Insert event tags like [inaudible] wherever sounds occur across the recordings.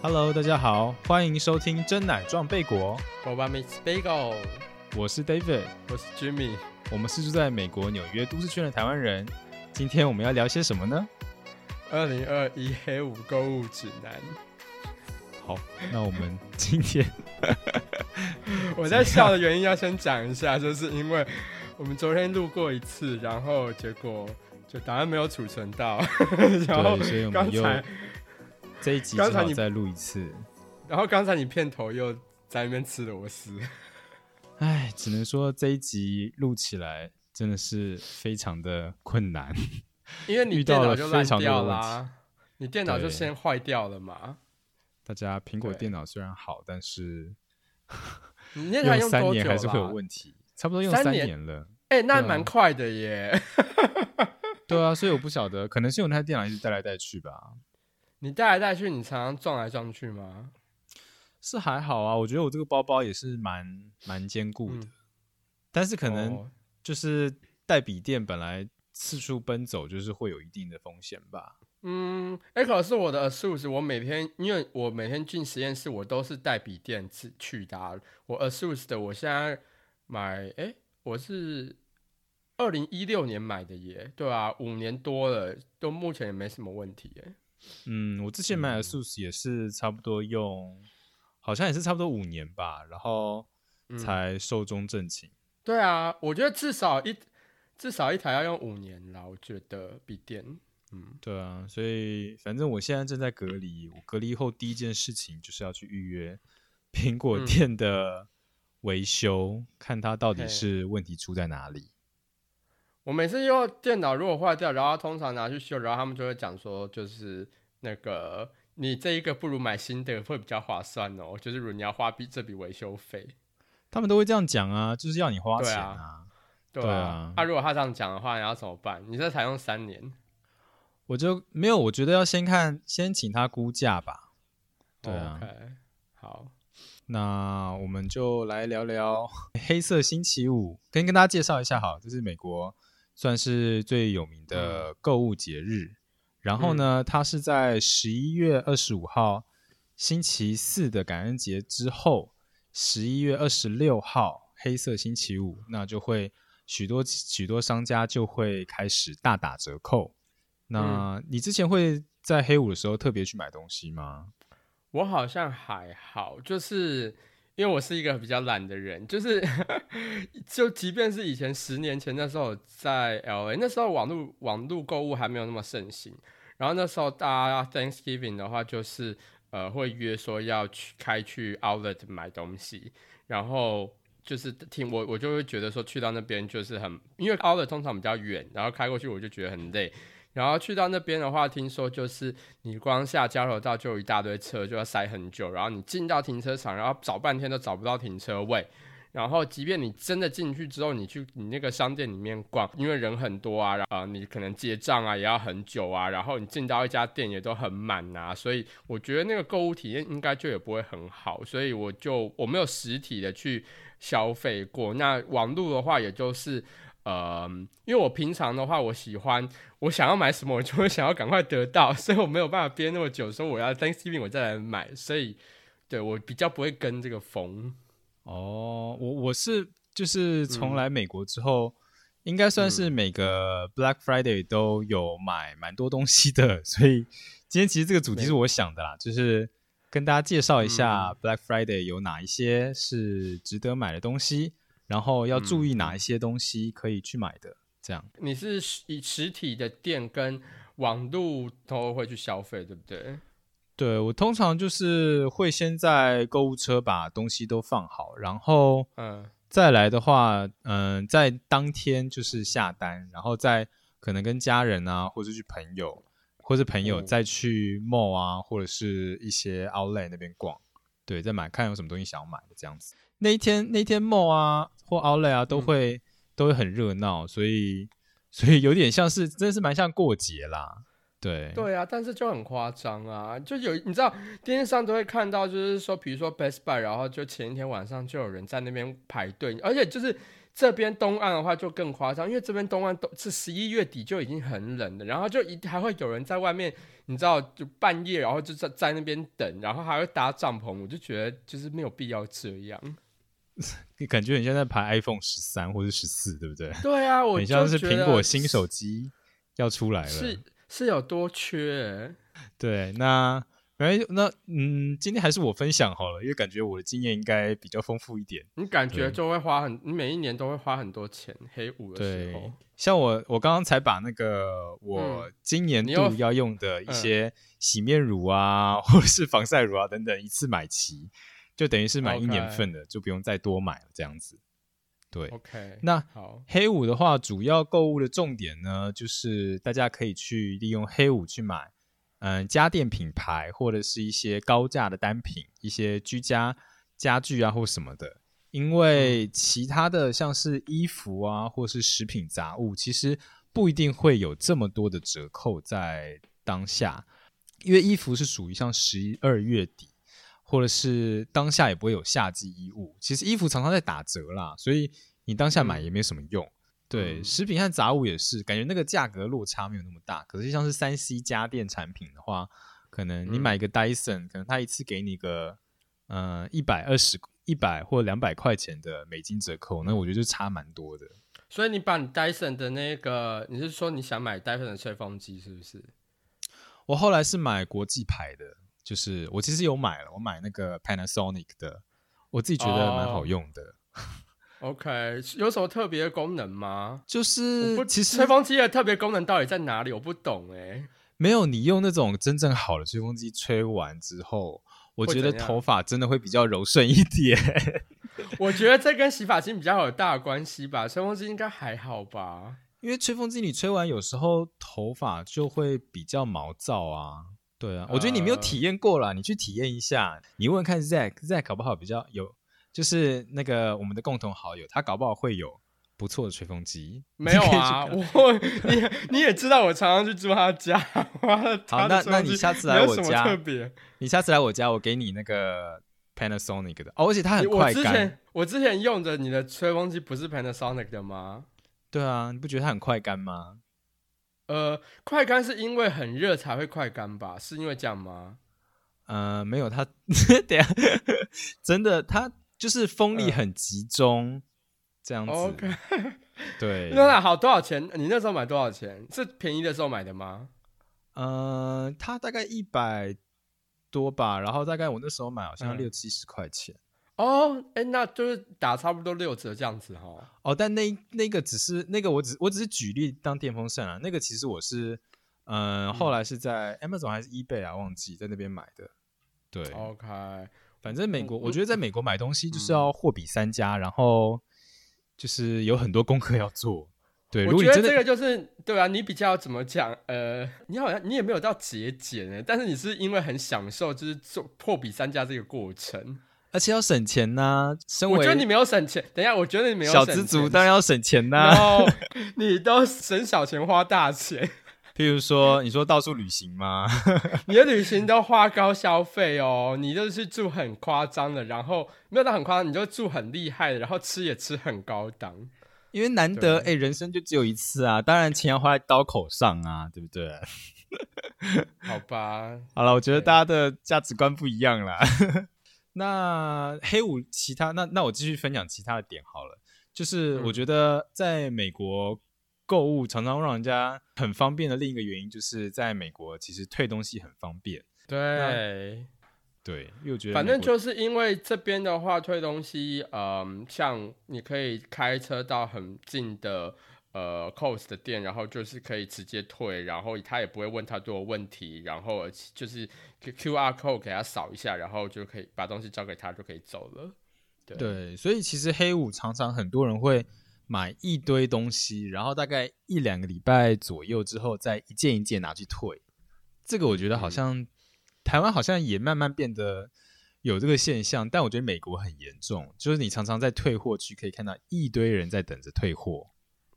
Hello，大家好，欢迎收听真奶撞贝果，我把 Miss Bagel，我是 David，我是 Jimmy，我们是住在美国纽约都市圈的台湾人。今天我们要聊些什么呢？二零二一黑五购物指南。好，那我们今天 [laughs] 我在笑的原因要先讲一下，就是因为我们昨天录过一次，然后结果就档案没有储存到，[laughs] 然后所以我们又这一集刚才你再录一次，然后刚才你片头又在那边吃螺丝，哎，只能说这一集录起来真的是非常的困难，因为你 [laughs] 电脑就烂掉了，你电脑就先坏掉了嘛。大家苹果电脑虽然好，但是你那台用三年还是会有问题，差不多用三年？了。哎，那蛮快的耶。[laughs] 对啊，所以我不晓得，可能是我那台电脑一直带来带去吧。你带来带去，你常常撞来撞去吗？是还好啊，我觉得我这个包包也是蛮蛮坚固的，但是可能就是带笔电本来四处奔走，就是会有一定的风险吧。嗯，哎，可是我的 ASUS，我每天因为我每天进实验室，我都是带笔电去去的。我 ASUS 的，我现在买，哎，我是二零一六年买的耶，对啊，五年多了，都目前也没什么问题耶。嗯，我之前买的 ASUS 也是差不多用，好像也是差不多五年吧，然后才寿终正寝。对啊，我觉得至少一至少一台要用五年啦，我觉得笔电。嗯，对啊，所以反正我现在正在隔离，我隔离后第一件事情就是要去预约苹果店的维修，看它到底是问题出在哪里。我每次用电脑如果坏掉，然后通常拿去修，然后他们就会讲说，就是那个你这一个不如买新的会比较划算哦，就是如果你要花笔这笔维修费，他们都会这样讲啊，就是要你花钱啊，对啊。那如果他这样讲的话，你要怎么办？你这才用三年。我就没有，我觉得要先看，先请他估价吧。对啊，好，那我们就来聊聊黑色星期五，跟跟大家介绍一下，好，这是美国算是最有名的购物节日。然后呢，它是在十一月二十五号星期四的感恩节之后，十一月二十六号黑色星期五，那就会许多许多商家就会开始大打折扣。那你之前会在黑五的时候特别去买东西吗？我好像还好，就是因为我是一个比较懒的人，就是 [laughs] 就即便是以前十年前那时候在 L A，那时候网络网络购物还没有那么盛行，然后那时候大家 Thanksgiving 的话，就是呃会约说要去开去 Outlet 买东西，然后就是听我我就会觉得说去到那边就是很，因为 Outlet 通常比较远，然后开过去我就觉得很累。然后去到那边的话，听说就是你光下交流道就有一大堆车，就要塞很久。然后你进到停车场，然后找半天都找不到停车位。然后即便你真的进去之后，你去你那个商店里面逛，因为人很多啊，然后你可能结账啊也要很久啊。然后你进到一家店也都很满啊，所以我觉得那个购物体验应该就也不会很好。所以我就我没有实体的去消费过。那网络的话，也就是。呃，因为我平常的话，我喜欢我想要买什么，我就会想要赶快得到，所以我没有办法憋那么久，说我要 Thanksgiving 我再来买，所以对我比较不会跟这个风。哦，我我是就是从来美国之后，应该算是每个 Black Friday 都有买蛮多东西的，所以今天其实这个主题是我想的啦，就是跟大家介绍一下 Black Friday 有哪一些是值得买的东西。然后要注意哪一些东西可以去买的？这样你是以实体的店跟网络都会去消费，对不对？对我通常就是会先在购物车把东西都放好，然后嗯，再来的话，嗯，在当天就是下单，然后再可能跟家人啊，或者去朋友，或者朋友再去 mall 啊，或者是一些 outlet 那边逛，对，再买看有什么东西想要买的这样子。那一天那一天 mall 啊。或 Outlet 啊，都会都会很热闹，所以所以有点像是，真的是蛮像过节啦。对对啊，但是就很夸张啊，就有你知道电视上都会看到，就是说，比如说 Best Buy，然后就前一天晚上就有人在那边排队，而且就是这边东岸的话就更夸张，因为这边东岸都是十一月底就已经很冷了，然后就一还会有人在外面，你知道，就半夜然后就在在那边等，然后还会搭帐篷，我就觉得就是没有必要这样。你感觉你现在排 iPhone 十三或者十四，对不对？对啊，我很像是苹果新手机要出来了，是是有多缺？对，那。哎，那嗯，今天还是我分享好了，因为感觉我的经验应该比较丰富一点。你感觉就会花很，你每一年都会花很多钱黑五的时候。像我，我刚刚才把那个我今年度要用的一些洗面乳啊，[laughs] 或者是防晒乳啊等等，一次买齐，就等于是买一年份的，就不用再多买了这样子。对，OK。那好，黑五的话，主要购物的重点呢，就是大家可以去利用黑五去买。嗯，家电品牌或者是一些高价的单品，一些居家家具啊或什么的，因为其他的像是衣服啊或是食品杂物，其实不一定会有这么多的折扣在当下，因为衣服是属于像十二月底，或者是当下也不会有夏季衣物，其实衣服常常在打折啦，所以你当下买也没什么用。对，食品和杂物也是，感觉那个价格落差没有那么大。可是像是三 C 家电产品的话，可能你买一个 Dyson，可能他一次给你个呃一百二十、一百或两百块钱的美金折扣，那我觉得就差蛮多的。所以你把你 Dyson 的那个，你是说你想买 Dyson 的吹风机是不是？我后来是买国际牌的，就是我其实有买了，我买那个 Panasonic 的，我自己觉得蛮好用的。OK，有什么特别的功能吗？就是其实吹风机的特别功能到底在哪里？我不懂哎。没有，你用那种真正好的吹风机吹完之后，我觉得头发真的会比较柔顺一点。[laughs] 我觉得这跟洗发精比较有大关系吧，吹风机应该还好吧？因为吹风机你吹完有时候头发就会比较毛躁啊。对啊，我觉得你没有体验过了，你去体验一下。你问看 Zack，Zack 搞不好比较有。就是那个我们的共同好友，他搞不好会有不错的吹风机。没有啊，[laughs] 我你你也知道，我常常去住他家。好，那那你下次来我家，特别。你下次来我家，我给你那个 Panasonic 的，哦而且它很快干。我之前我之前用的你的吹风机不是 Panasonic 的吗？对啊，你不觉得它很快干吗？呃，快干是因为很热才会快干吧？是因为这样吗？呃，没有，它 [laughs] 等下 [laughs] 真的它。就是风力很集中，这样子。OK，[laughs] 对。那好，多少钱？你那时候买多少钱？是便宜的时候买的吗？呃，它大概一百多吧，然后大概我那时候买好像六七十块钱。哦，哎，那就是打差不多六折这样子哈。哦，但那那个只是那个，我只我只是举例当电风扇啊。那个其实我是，嗯，后来是在 Amazon 还是 eBay 啊？忘记在那边买的。对，OK。反正美国，我觉得在美国买东西就是要货比三家，然后就是有很多功课要做。对，我觉得这个就是对啊，你比较怎么讲？呃，你好像你也没有到节俭哎，但是你是因为很享受，就是做货比三家这个过程，而且要省钱呐。我觉得你没有省钱，等一下，我觉得你没有小资族当然要省钱呐。[laughs] 你都省小钱花大钱。譬如说，你说到处旅行吗？[laughs] 你的旅行都花高消费哦，你就是住很夸张的，然后没有到很夸张，你就住很厉害的，然后吃也吃很高档，因为难得哎，人生就只有一次啊，当然钱要花在刀口上啊，对不对？[laughs] 好吧，[laughs] 好了，我觉得大家的价值观不一样啦。那黑五其他，那那我继续分享其他的点好了，就是我觉得在美国。购物常常让人家很方便的另一个原因，就是在美国其实退东西很方便。对，对，又觉得反正就是因为这边的话退东西，嗯，像你可以开车到很近的呃，Cost 的店，然后就是可以直接退，然后他也不会问太多问题，然后就是 QR code 给他扫一下，然后就可以把东西交给他就可以走了。对，所以其实黑五常常很多人会。买一堆东西，然后大概一两个礼拜左右之后，再一件一件拿去退。这个我觉得好像台湾好像也慢慢变得有这个现象，但我觉得美国很严重，就是你常常在退货区可以看到一堆人在等着退货。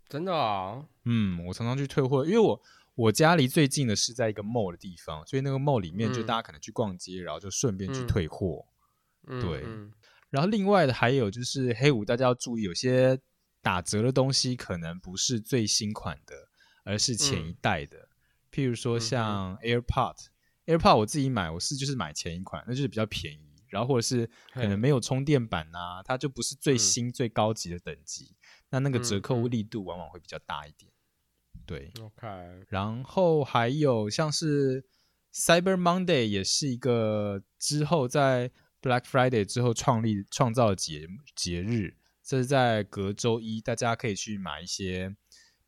真的啊？嗯，我常常去退货，因为我我家离最近的是在一个 mall 的地方，所以那个 mall 里面就大家可能去逛街，然后就顺便去退货。对。然后另外的还有就是黑五，大家要注意有些。打折的东西可能不是最新款的，而是前一代的。譬如说像 AirPod，AirPod 我自己买，我是就是买前一款，那就是比较便宜。然后或者是可能没有充电板呐，它就不是最新最高级的等级，那那个折扣力度往往会比较大一点。对，OK。然后还有像是 Cyber Monday 也是一个之后在 Black Friday 之后创立创造的节节日，这是在隔周一，大家可以去买一些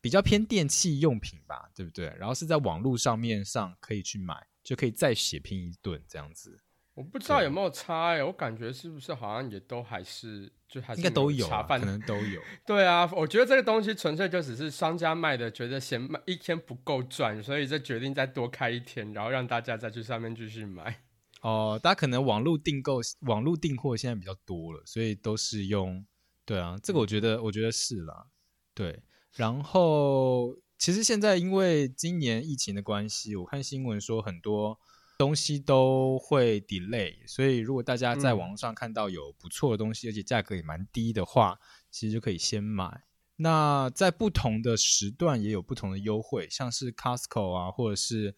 比较偏电器用品吧，对不对？然后是在网络上面上可以去买，就可以再血拼一顿这样子。我不知道有没有差哎，我感觉是不是好像也都还是就还是应该都有，可能都有。[laughs] 对啊，我觉得这个东西纯粹就只是商家卖的，觉得嫌卖一天不够赚，所以就决定再多开一天，然后让大家再去上面继续买。哦，大家可能网络订购、网络订货现在比较多了，所以都是用。对啊，这个我觉得，我觉得是啦。对，然后其实现在因为今年疫情的关系，我看新闻说很多。东西都会 delay，所以如果大家在网络上看到有不错的东西，而且价格也蛮低的话，其实就可以先买。那在不同的时段也有不同的优惠，像是 Costco 啊，或者是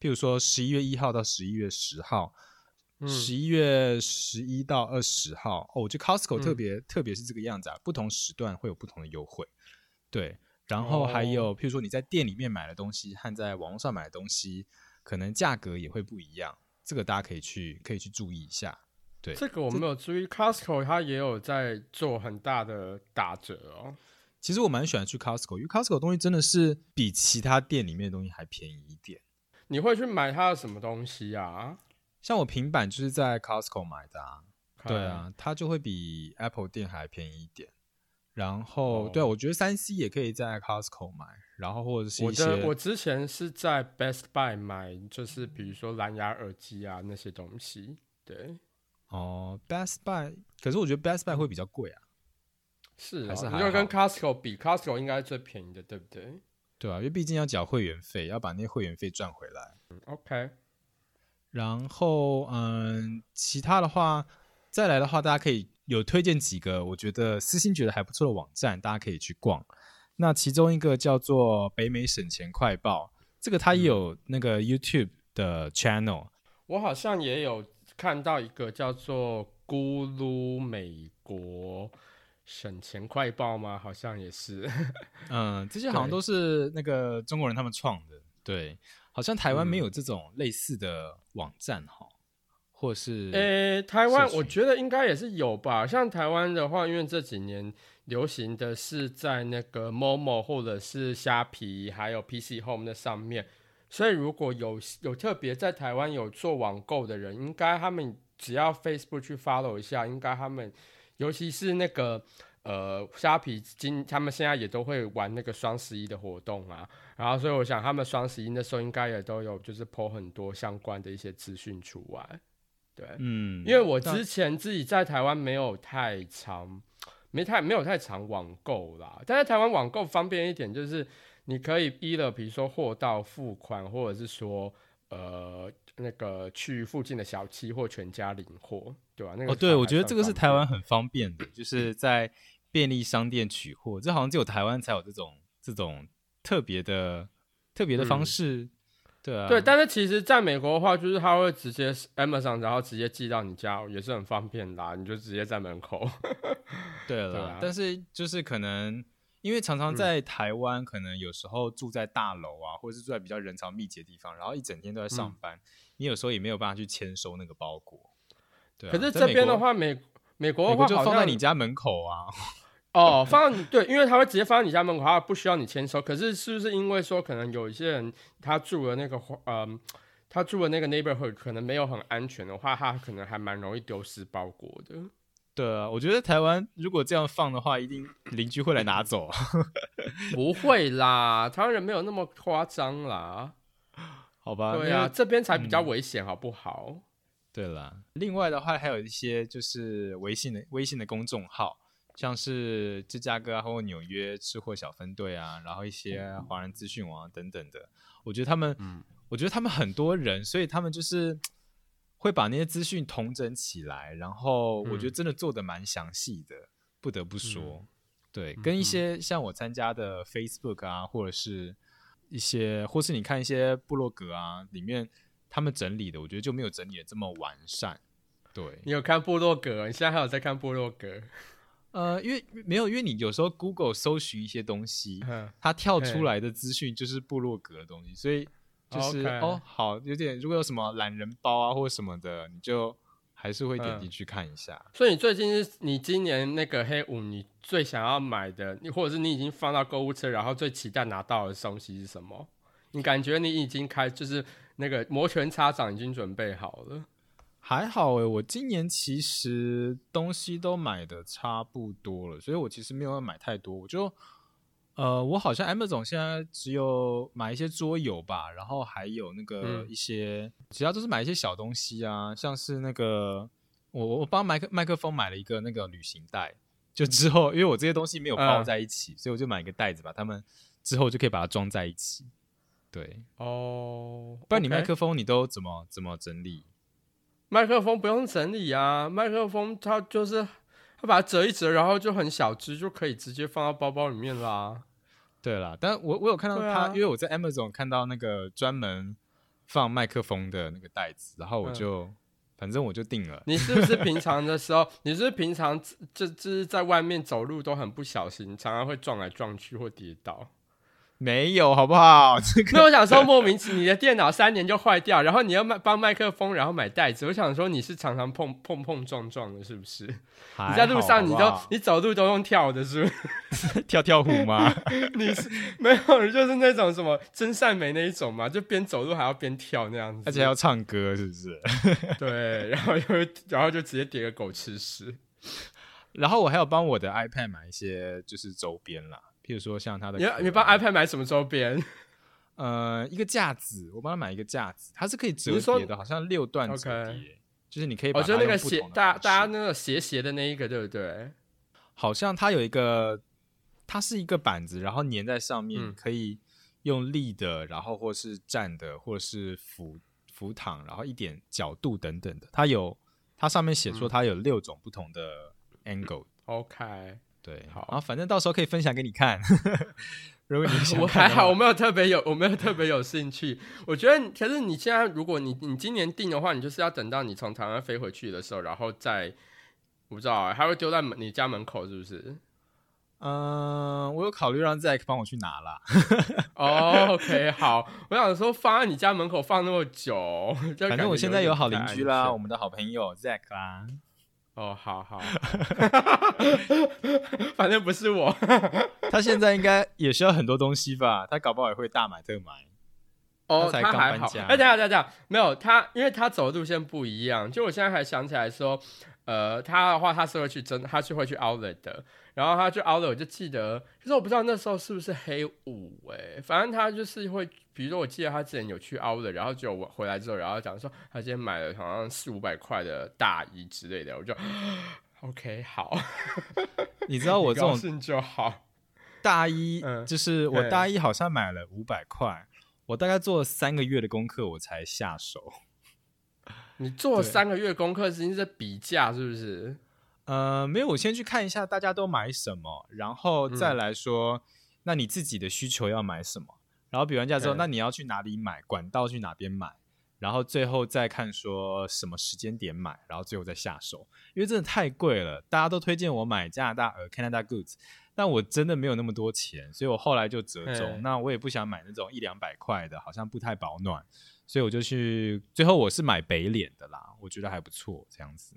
譬如说十一月一号到十一月十号，十一月十一到二十号哦，我觉得 Costco 特别特别是这个样子啊，不同时段会有不同的优惠。对，然后还有譬如说你在店里面买的东西和在网络上买的东西。可能价格也会不一样，这个大家可以去可以去注意一下。对，这个我没有注意，Costco 它也有在做很大的打折哦。其实我蛮喜欢去 Costco，因为 Costco 东西真的是比其他店里面的东西还便宜一点。你会去买它的什么东西啊？像我平板就是在 Costco 买的啊。对啊，它就会比 Apple 店还便宜一点。然后，对我觉得三 C 也可以在 Costco 买，然后或者是我的我之前是在 Best Buy 买，就是比如说蓝牙耳机啊那些东西。对，哦，Best Buy，可是我觉得 Best Buy 会比较贵啊。[laughs] 是还是你要跟 Costco 比，Costco 应该是最便宜的，对不对？对啊，因为毕竟要缴会员费，要把那些会员费赚回来。嗯 OK。然后，嗯，其他的话，再来的话，大家可以。有推荐几个我觉得私心觉得还不错的网站，大家可以去逛。那其中一个叫做北美省钱快报，这个它也有那个 YouTube 的 channel。我好像也有看到一个叫做咕噜美国省钱快报吗？好像也是。[laughs] 嗯，这些好像都是那个中国人他们创的。对，好像台湾没有这种类似的网站哈。或是诶，台湾我觉得应该也是有吧。像台湾的话，因为这几年流行的是在那个 Momo 或者是虾皮，还有 PC Home 的上面，所以如果有有特别在台湾有做网购的人，应该他们只要 Facebook 去 follow 一下，应该他们尤其是那个呃虾皮今他们现在也都会玩那个双十一的活动啊。然后所以我想他们双十一的时候应该也都有就是 po 很多相关的一些资讯出来。对，嗯，因为我之前自己在台湾没有太长，没太没有太长网购啦。但在台湾网购方便一点，就是你可以依了，比如说货到付款，或者是说呃那个去附近的小七或全家领货，对吧？那个哦，对，我觉得这个是台湾很方便的，就是在便利商店取货，这好像只有台湾才有这种这种特别的特别的方式。对啊，对，但是其实在美国的话，就是他会直接 Amazon，然后直接寄到你家，也是很方便的，你就直接在门口。[laughs] 对了，但是就是可能因为常常在台湾，可能有时候住在大楼啊，或者是住在比较人潮密集的地方，然后一整天都在上班，你有时候也没有办法去签收那个包裹。对，可是这边的话，美美国的话就放在你家门口啊。哦，[laughs] 放你对，因为他会直接放在你家门口，他不需要你签收。可是是不是因为说可能有一些人他住的那个嗯，他住的那个 neighborhood 可能没有很安全的话，他可能还蛮容易丢失包裹的。对啊，我觉得台湾如果这样放的话，一定邻居会来拿走。[laughs] 不会啦，台湾人没有那么夸张啦。好吧，对啊，这边才比较危险，好不好？对了，另外的话还有一些就是微信的微信的公众号。像是芝加哥啊，或纽约吃货小分队啊，然后一些华人资讯网等等的，我觉得他们，嗯，我觉得他们很多人，所以他们就是会把那些资讯统整起来，然后我觉得真的做的蛮详细的，不得不说，对，跟一些像我参加的 Facebook 啊，或者是一些，或是你看一些部落格啊，里面他们整理的，我觉得就没有整理的这么完善。对你有看部落格？你现在还有在看部落格？[laughs] 呃，因为没有，因为你有时候 Google 搜寻一些东西，它跳出来的资讯就是部落格的东西，所以就是哦，好，有点如果有什么懒人包啊或者什么的，你就还是会点进去看一下。所以你最近是你今年那个黑五，你最想要买的，你或者是你已经放到购物车，然后最期待拿到的东西是什么？你感觉你已经开，就是那个摩拳擦掌，已经准备好了。还好诶，我今年其实东西都买的差不多了，所以我其实没有要买太多。我就呃，我好像 M 总现在只有买一些桌游吧，然后还有那个一些其他都是买一些小东西啊，像是那个我我帮麦克麦克风买了一个那个旅行袋，就之后因为我这些东西没有包在一起，所以我就买一个袋子，把它们之后就可以把它装在一起。对哦，不然你麦克风你都怎么怎么整理？麦克风不用整理啊，麦克风它就是它把它折一折，然后就很小只，就可以直接放到包包里面啦。对啦，但我我有看到他，因为我在 Amazon 看到那个专门放麦克风的那个袋子，然后我就反正我就定了。[laughs] [laughs] 你是不是平常的时候，你是平常就就是在外面走路都很不小心，常常会撞来撞去或跌倒？没有，好不好？[laughs] 那我想说，莫名其妙，你的电脑三年就坏掉，然后你要卖帮麦克风，然后买袋子。我想说，你是常常碰碰碰撞撞的，是不是？[laughs] 你在路上，你都你走路都用跳的，是不是？[laughs] 跳跳虎吗？你是没有，就是那种什么真善美那一种嘛，就边走路还要边跳那样子，而且要唱歌，是不是？对，然后就然后就直接叠个狗吃屎。然后我还有帮我的 iPad 买一些就是周边啦。譬如说像他的，你你帮 iPad 买什么周边？呃，一个架子，我帮他买一个架子，它是可以折叠的，好像六段折叠，就是你可以。我觉得那个斜大大家那个斜斜的那一个，对不对？好像它有一个，它是一个板子，然后粘在上面，可以用立的，然后或是站的，或者是俯俯躺，然后一点角度等等的。它有，它上面写说它有六种不同的 angle。OK。对，好，然后反正到时候可以分享给你看。[laughs] 如果 [laughs] 我还好，我没有特别有，我没有特别有兴趣。我觉得，可是你现在，如果你你今年订的话，你就是要等到你从台湾飞回去的时候，然后再，我不知道，还会丢在门你家门口，是不是？嗯，我有考虑让 Zack 帮我去拿啦。[laughs] 哦，OK，好。我想说，放在你家门口放那么久，反正我现在有好邻居啦，我们的好朋友 Zack 啦。哦，好好，[laughs] 反正不是我。[laughs] 他现在应该也需要很多东西吧？他搞不好也会大买特买。哦，他还好。哎，等下等下，没有他，因为他走的路线不一样。就我现在还想起来说，呃，他的话他是会去真，他是会去 Outlet 的。然后他去 Outlet，我就记得，可是我不知道那时候是不是黑五哎，反正他就是会，比如说我记得他之前有去 Outlet，然后就我回来之后，然后讲说他今天买了好像四五百块的大衣之类的，我就 [gasps] OK 好，[laughs] 你知道我这种就好。大衣，就是我大衣好像买了五百块，我大概做了三个月的功课我才下手。你做三个月功课，实际是比价是不是？呃，没有，我先去看一下大家都买什么，然后再来说，那你自己的需求要买什么？然后比完价之后，那你要去哪里买？管道去哪边买？然后最后再看说什么时间点买，然后最后再下手，因为真的太贵了，大家都推荐我买加拿大呃 Canada Goods，但我真的没有那么多钱，所以我后来就折中。那我也不想买那种一两百块的，好像不太保暖，所以我就去最后我是买北脸的啦，我觉得还不错，这样子。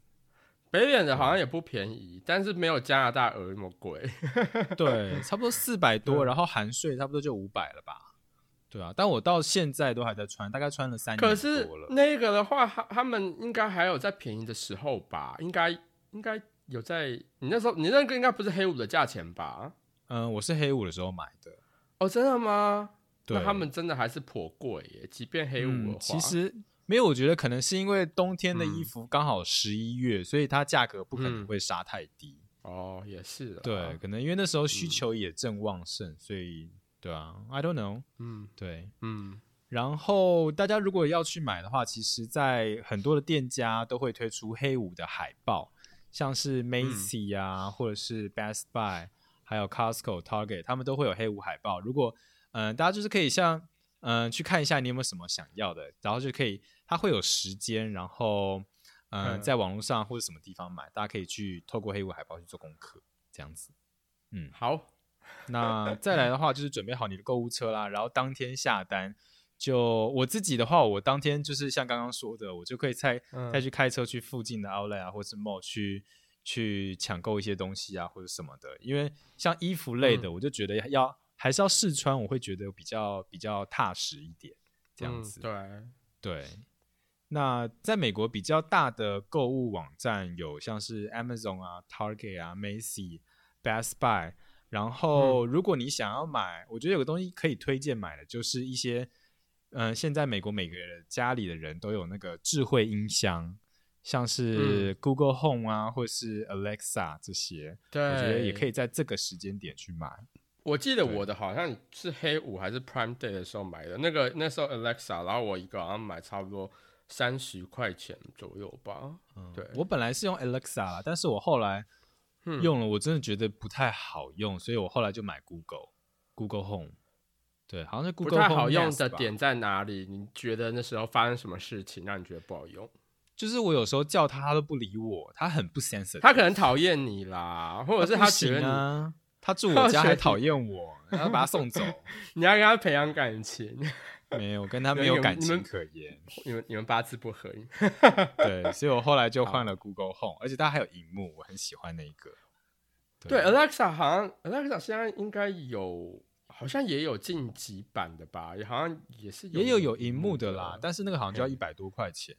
北脸的好像也不便宜，但是没有加拿大鹅那么贵。[laughs] 对，差不多四百多，然后含税差不多就五百了吧？对啊，但我到现在都还在穿，大概穿了三年可是那个的话，他他们应该还有在便宜的时候吧？应该应该有在你那时候，你那个应该不是黑五的价钱吧？嗯，我是黑五的时候买的。哦，真的吗？那他们真的还是颇贵耶，即便黑五的话，其实。没有，我觉得可能是因为冬天的衣服刚好十一月，所以它价格不可能会杀太低。哦，也是。对，可能因为那时候需求也正旺盛，所以对啊，I don't know。嗯，对，嗯。然后大家如果要去买的话，其实，在很多的店家都会推出黑五的海报，像是 Macy 啊，或者是 Best Buy，还有 Costco、Target，他们都会有黑五海报。如果嗯，大家就是可以像嗯去看一下你有没有什么想要的，然后就可以，它会有时间，然后嗯，在网络上或者什么地方买，大家可以去透过黑五海报去做功课，这样子。嗯，好。[laughs] 那再来的话，就是准备好你的购物车啦，然后当天下单。就我自己的话，我当天就是像刚刚说的，我就可以再再去开车去附近的 Outlet 啊，或是 Mall 去去抢购一些东西啊，或者什么的。因为像衣服类的，我就觉得要还是要试穿，我会觉得比较比较踏实一点，这样子。对对。那在美国比较大的购物网站有像是 Amazon 啊、Target 啊、Macy、Best Buy。然后如果你想要买，我觉得有个东西可以推荐买的，就是一些。嗯，现在美国每个人家里的人都有那个智慧音箱，像是 Google Home 啊，或是 Alexa 这些，对，我觉得也可以在这个时间点去买。我记得我的好像是黑五还是 Prime Day 的时候买的，那个那时候 Alexa，然后我一个好像买差不多三十块钱左右吧。嗯对，我本来是用 Alexa，啦但是我后来用了，我真的觉得不太好用，所以我后来就买 Google Google Home。对，好像是 Google 不太好用的点在哪里？你觉得那时候发生什么事情让你觉得不好用？就是我有时候叫他，他都不理我，他很不 sensitive。他可能讨厌你啦，或者是他觉得 [laughs] 他住我家还讨厌我，然后把他送走。[laughs] 你要跟他培养感情？[laughs] 没有，跟他没有感情可言。[laughs] 你们你们八字不合。[laughs] 对，所以我后来就换了 Google Home，而且它还有荧幕，我很喜欢那一个。对，Alexa 好像 Alexa 现在应该有。好像也有晋级版的吧，也好像也是也有有荧幕的啦，但是那个好像就要一百多块钱。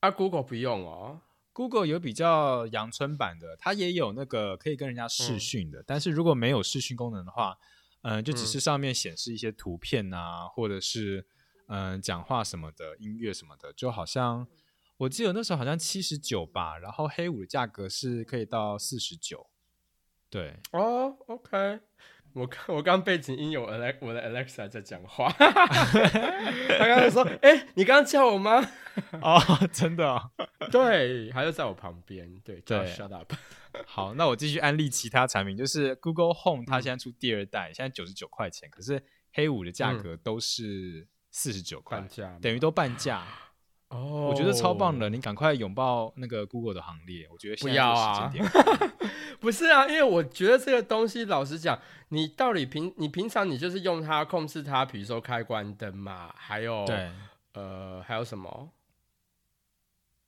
啊，Google 不用哦，Google 有比较阳春版的，它也有那个可以跟人家视讯的，但是如果没有视讯功能的话，嗯，就只是上面显示一些图片啊，或者是嗯讲话什么的，音乐什么的，就好像我记得那时候好像七十九吧，然后黑五的价格是可以到四十九。对哦，OK。我刚我刚背景音有 Alex 我的 Alexa 在讲话，[laughs] 他刚才说：“哎，你刚刚叫我吗？” [laughs] 哦，真的，[laughs] 对，他就在我旁边，对，对，Shut up。[laughs] 好，那我继续安利其他产品，就是 Google Home，它现在出第二代，现在九十九块钱，可是黑五的价格都是四十九块，等于都半价。哦，我觉得超棒的，你赶快拥抱那个 Google 的行列。我觉得不要啊，[laughs] 不是啊，因为我觉得这个东西，老实讲，你到底平你平常你就是用它控制它，比如说开关灯嘛，还有对，呃，还有什么？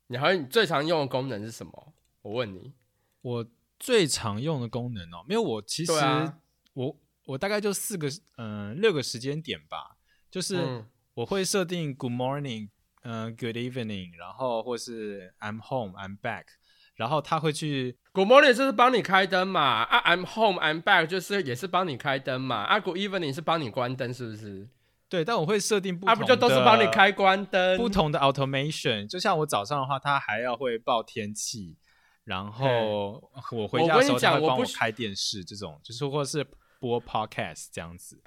你还有你最常用的功能是什么？我问你，我最常用的功能哦，没有，我其实我我大概就四个嗯六个时间点吧，就是我会设定 Good Morning。嗯，Good evening，然后或是 I'm home, I'm back，然后他会去 Good morning 就是帮你开灯嘛，啊 I'm home, I'm back 就是也是帮你开灯嘛，啊 Good evening 是帮你关灯是不是？对，但我会设定不同的，不就都是帮你开关灯？不同的 automation，就像我早上的话，它还要会报天气，然后我回家的时候他会帮我开电视，这种就是或者是播 podcast 这样子。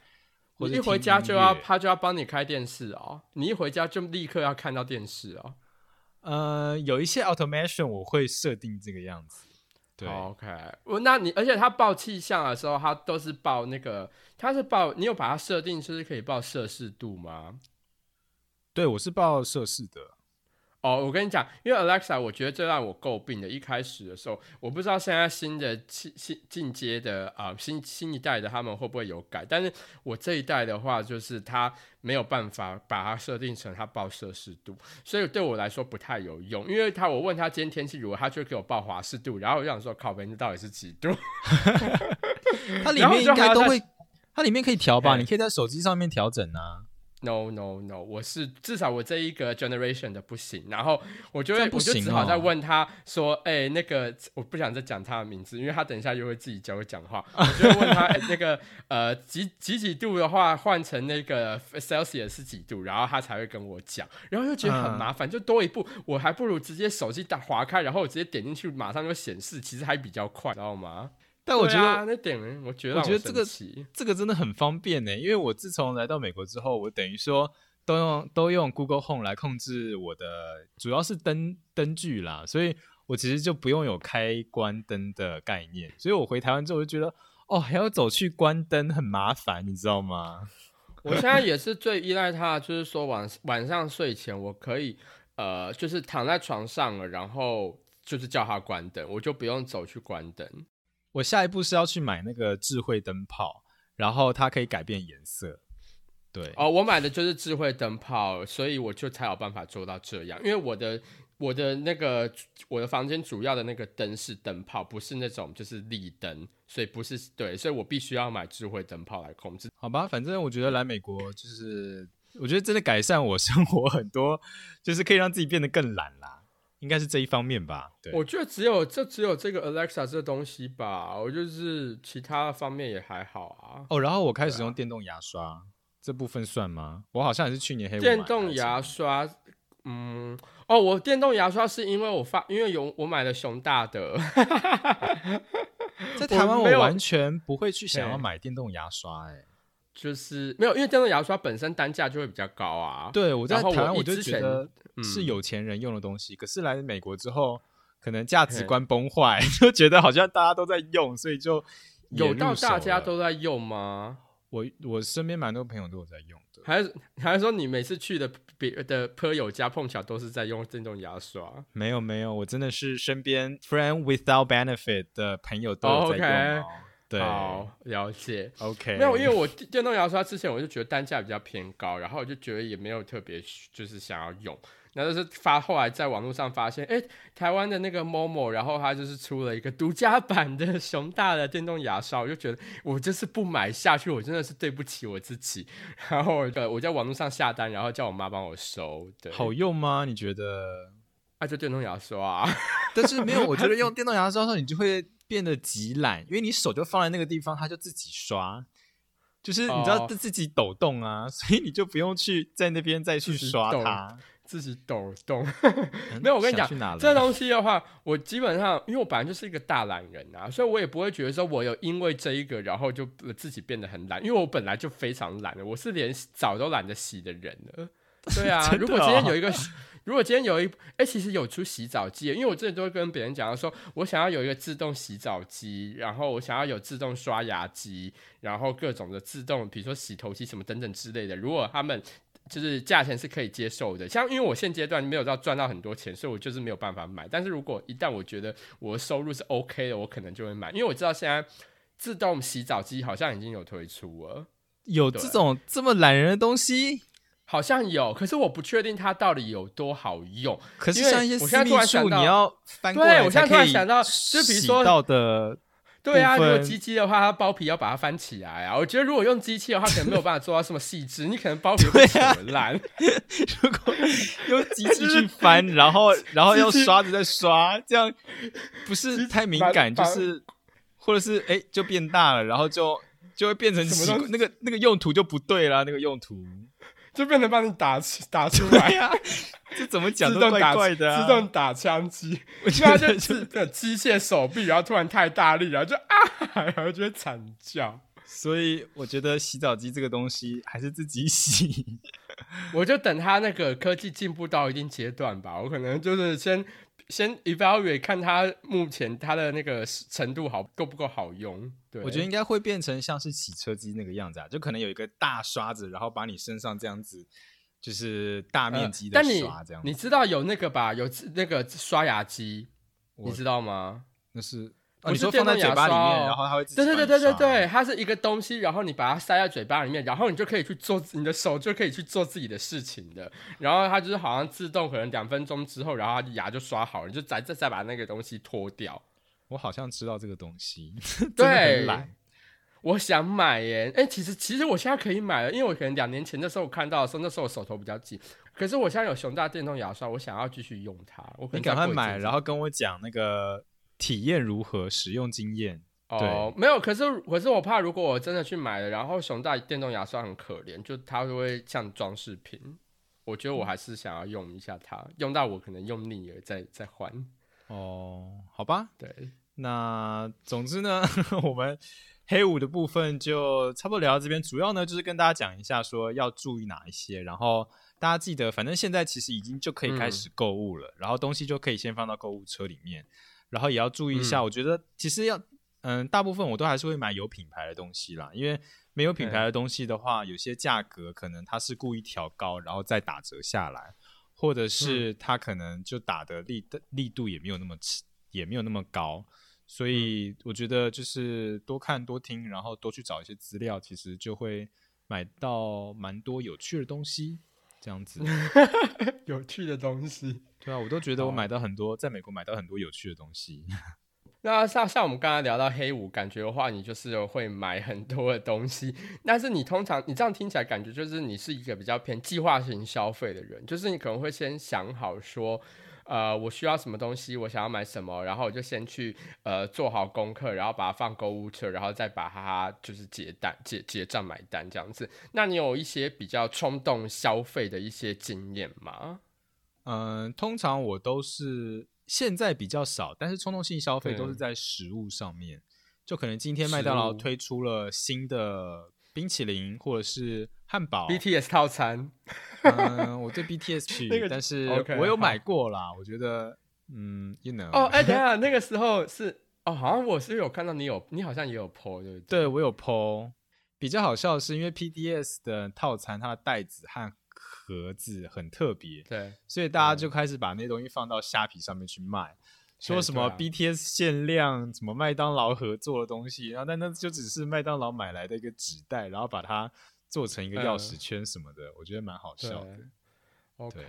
我一回家就要他就要帮你开电视哦，你一回家就立刻要看到电视哦。呃，有一些 automation 我会设定这个样子。对，OK，我那你而且他报气象的时候，他都是报那个，他是报你有把它设定就是可以报摄氏度吗？对，我是报摄氏的。哦，我跟你讲，因为 Alexa，我觉得最让我诟病的，一开始的时候，我不知道现在新的新新进阶的啊，新新一代的他们会不会有改？但是我这一代的话，就是它没有办法把它设定成它报摄氏度，所以对我来说不太有用。因为他我问他今天天气如何，他就给我报华氏度，然后我想说，靠，那到底是几度？[laughs] 它里面应该都会，它里面可以调吧？你可以在手机上面调整啊。No no no，我是至少我这一个 generation 的不行，然后我就会我就只好再问他说，哎，那个我不想再讲他的名字，因为他等一下又会自己教我讲话，我就问他那个呃几几几度的话换成那个 Celsius 是几度，然后他才会跟我讲，然后又觉得很麻烦，就多一步，我还不如直接手机打划开，然后我直接点进去，马上就显示，其实还比较快，知道吗？但我觉得那点，我觉得我觉得这个这个真的很方便呢，因为我自从来到美国之后，我等于说都用都用 Google Home 来控制我的，主要是灯灯具啦，所以我其实就不用有开关灯的概念，所以我回台湾之后就觉得，哦，还要走去关灯，很麻烦，你知道吗？[laughs] 我现在也是最依赖它，就是说晚晚上睡前我可以呃，就是躺在床上了，然后就是叫它关灯，我就不用走去关灯。我下一步是要去买那个智慧灯泡，然后它可以改变颜色。对哦，我买的就是智慧灯泡，所以我就才有办法做到这样。因为我的我的那个我的房间主要的那个灯是灯泡，不是那种就是立灯，所以不是对，所以我必须要买智慧灯泡来控制。好吧，反正我觉得来美国就是，我觉得真的改善我生活很多，就是可以让自己变得更懒啦。应该是这一方面吧。对，我觉得只有这只有这个 Alexa 这东西吧，我就是其他方面也还好啊。哦，然后我开始用电动牙刷。这部分算吗？我好像也是去年黑电动牙刷，嗯，哦，我电动牙刷是因为我发，因为有我买了熊大的，在台湾我完全不会去想要买电动牙刷，哎，就是没有，因为电动牙刷本身单价就会比较高啊。对，我在台湾我就觉得是有钱人用的东西，可是来美国之后，可能价值观崩坏，[laughs] 就觉得好像大家都在用，所以就有到大家都在用吗？我我身边蛮多朋友都有在用的，还是还是说你每次去的别的朋友家碰巧都是在用电动牙刷？没有没有，我真的是身边 friend without benefit 的朋友都有在用。对，好了解。OK，没有，因为我电动牙刷之前我就觉得单价比较偏高，然后我就觉得也没有特别就是想要用。然后就是发，后来在网络上发现，哎，台湾的那个 Momo，然后它就是出了一个独家版的熊大的电动牙刷，我就觉得我就是不买下去，我真的是对不起我自己。然后呃，我在网络上下单，然后叫我妈帮我收。对，好用吗？你觉得？[laughs] 啊，就电动牙刷，[laughs] 但是没有，我觉得用电动牙刷的时候，你就会变得极懒，因为你手就放在那个地方，它就自己刷，就是你知道自己抖动啊，[laughs] 所以你就不用去在那边再去刷它。自己抖动，[laughs] 没有。我跟你讲，这东西的话，我基本上，因为我本来就是一个大懒人啊，所以我也不会觉得说我有因为这一个，然后就自己变得很懒，因为我本来就非常懒的，我是连澡都懒得洗的人了。对啊，[laughs] 如果今天有一个，如果今天有一，哎，其实有出洗澡机，因为我之前都会跟别人讲说，我想要有一个自动洗澡机，然后我想要有自动刷牙机，然后各种的自动，比如说洗头机什么等等之类的。如果他们就是价钱是可以接受的，像因为我现阶段没有到赚到很多钱，所以我就是没有办法买。但是如果一旦我觉得我的收入是 OK 的，我可能就会买，因为我知道现在自动洗澡机好像已经有推出了，有这种这么懒人的东西，好像有，可是我不确定它到底有多好用。可是像一些私密处，你要翻过来我现在突然想到，就比如说到的。对啊，如果机器的话，它包皮要把它翻起来啊。我觉得如果用机器的话，可能没有办法做到这么细致。[laughs] 你可能包皮会扯烂。[laughs] 如果用机器去翻，[laughs] 然后然后用刷子再刷，这样不是太敏感，就是或者是哎就变大了，然后就就会变成奇那个那个用途就不对啦，那个用途。就变成帮你打打出来呀？这怎么讲都怪怪的。自动打枪机，我觉得就是个机械手臂，然后突然太大力，然后就啊，然后就会惨叫。所以我觉得洗澡机这个东西还是自己洗。我就等它那个科技进步到一定阶段吧，我可能就是先。先 evaluate 看它目前它的那个程度好够不够好用？对，我觉得应该会变成像是洗车机那个样子啊，就可能有一个大刷子，然后把你身上这样子就是大面积的刷这样。你知道有那个吧？有那个刷牙机，你知道吗？那是。你说放在嘴巴里面，然后它会对对对对对对，它是一个东西，然后你把它塞在嘴巴里面，然后你就可以去做你的手就可以去做自己的事情的。然后它就是好像自动，可能两分钟之后，然后它牙就刷好了，你就再再再把那个东西脱掉。我好像知道这个东西，[laughs] 对，我想买耶。哎，其实其实我现在可以买了，因为我可能两年前的时候我看到的时候，那时候我手头比较紧。可是我现在有熊大电动牙刷，我想要继续用它。我你赶快买，然后跟我讲那个。体验如何？使用经验？哦，没有。可是，可是我怕，如果我真的去买了，然后熊大电动牙刷很可怜，就它就会像装饰品。我觉得我还是想要用一下它，用到我可能用腻了再再换。哦，好吧。对，那总之呢，[laughs] 我们黑五的部分就差不多聊到这边。主要呢就是跟大家讲一下，说要注意哪一些，然后大家记得，反正现在其实已经就可以开始购物了，然后东西就可以先放到购物车里面。然后也要注意一下，我觉得其实要嗯，大部分我都还是会买有品牌的东西啦，因为没有品牌的东西的话，有些价格可能它是故意调高，然后再打折下来，或者是它可能就打的力力度也没有那么也没有那么高，所以我觉得就是多看多听，然后多去找一些资料，其实就会买到蛮多有趣的东西。这样子，[laughs] 有趣的东西，对啊，我都觉得我买到很多，在美国买到很多有趣的东西。[laughs] 那像像我们刚刚聊到黑五，感觉的话，你就是会买很多的东西，但是你通常你这样听起来，感觉就是你是一个比较偏计划型消费的人，就是你可能会先想好说。呃，我需要什么东西？我想要买什么？然后我就先去呃做好功课，然后把它放购物车，然后再把它就是结单结结账买单这样子。那你有一些比较冲动消费的一些经验吗？嗯，通常我都是现在比较少，但是冲动性消费都是在食物上面，就可能今天麦当劳推出了新的冰淇淋，或者是。汉堡 BTS 套餐，嗯，我对 [laughs] BTS 去，但是我有买过啦。我觉得，嗯，you know，哦，哎，等下，那个 [laughs] 时候是，哦，好像我是有看到你有，你好像也有 PO，对不对？对我有 PO。比较好笑的是，因为 PDS 的套餐，它的袋子和盒子很特别，对，所以大家就开始把那东西放到虾皮上面去卖，说什么 BTS 限量，什么麦当劳合作的东西，然后但那就只是麦当劳买来的一个纸袋，然后把它。做成一个钥匙圈什么的，我觉得蛮好笑的。OK，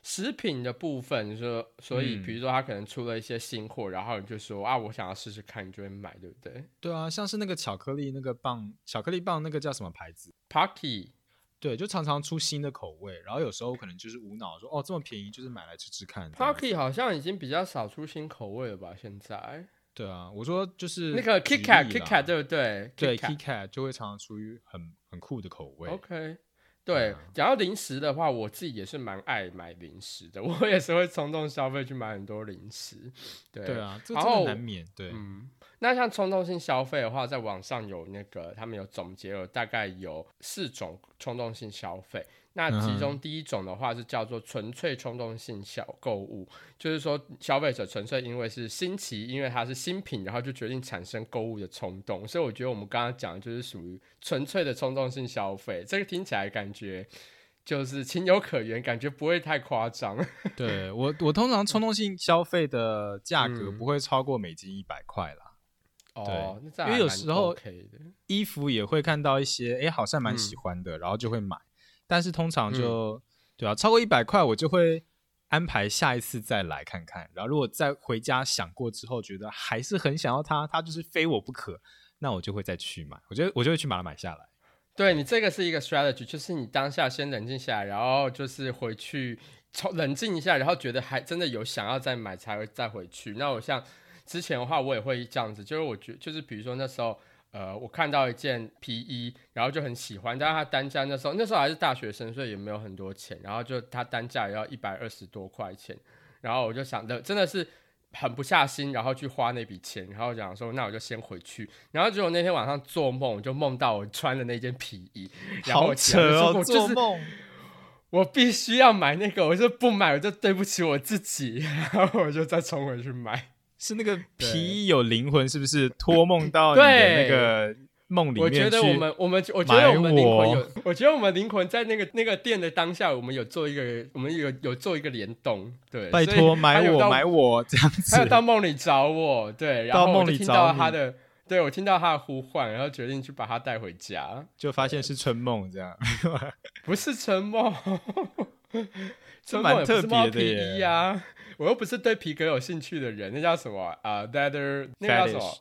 食品的部分你说，所以比如说他可能出了一些新货，然后你就说啊，我想要试试看，你就会买，对不对？对啊，像是那个巧克力那个棒，巧克力棒那个叫什么牌子？Parky。对，就常常出新的口味，然后有时候可能就是无脑说哦，这么便宜，就是买来吃吃看。Pocky 好像已经比较少出新口味了吧？现在。对啊，我说就是那个 KitKat，KitKat 对不对？对，KitKat 就会常常出于很很酷的口味。OK，对，讲到零食的话，我自己也是蛮爱买零食的，[laughs] 我也是会冲动消费去买很多零食。对对啊，这真难免。对，嗯，那像冲动性消费的话，在网上有那个他们有总结了，大概有四种冲动性消费。那其中第一种的话是叫做纯粹冲动性小购物，就是说消费者纯粹因为是新奇，因为它是新品，然后就决定产生购物的冲动。所以我觉得我们刚刚讲的就是属于纯粹的冲动性消费，这个听起来感觉就是情有可原，感觉不会太夸张。[laughs] 对我，我通常冲动性消费的价格不会超过美金一百块啦。哦，因为有时候衣服也会看到一些，哎，好像蛮喜欢的，然后就会买。但是通常就对啊，超过一百块我就会安排下一次再来看看。然后如果再回家想过之后，觉得还是很想要它，它就是非我不可，那我就会再去买。我觉得我就会去把它买下来。对你这个是一个 strategy，就是你当下先冷静下来，然后就是回去从冷静一下，然后觉得还真的有想要再买才会再回去。那我像之前的话，我也会这样子，就是我觉就是比如说那时候。呃，我看到一件皮衣，然后就很喜欢，但是它单价那时候那时候还是大学生，所以也没有很多钱，然后就它单价也要一百二十多块钱，然后我就想着真的是狠不下心，然后去花那笔钱，然后讲说那我就先回去，然后结果那天晚上做梦就梦到我穿的那件皮衣，然后我扯哦，做梦，[laughs] 我必须要买那个，我就不买我就对不起我自己，然后我就再冲回去买。是那个皮衣有灵魂，是不是托梦到你的那个梦里面我觉得我们我们我觉得我们灵魂有，我觉得我们灵魂在那个那个店的当下，我们有做一个，我们有有做一个联动。对，拜托买我买我这样子，他到梦里找我，对，然后我听到他的，对我听到他的呼唤，然后决定去把他带回家，就发现是春梦，这样。不是春梦，[laughs] 春梦特别的耶。我又不是对皮革有兴趣的人，那叫什么啊？Leather，那叫什么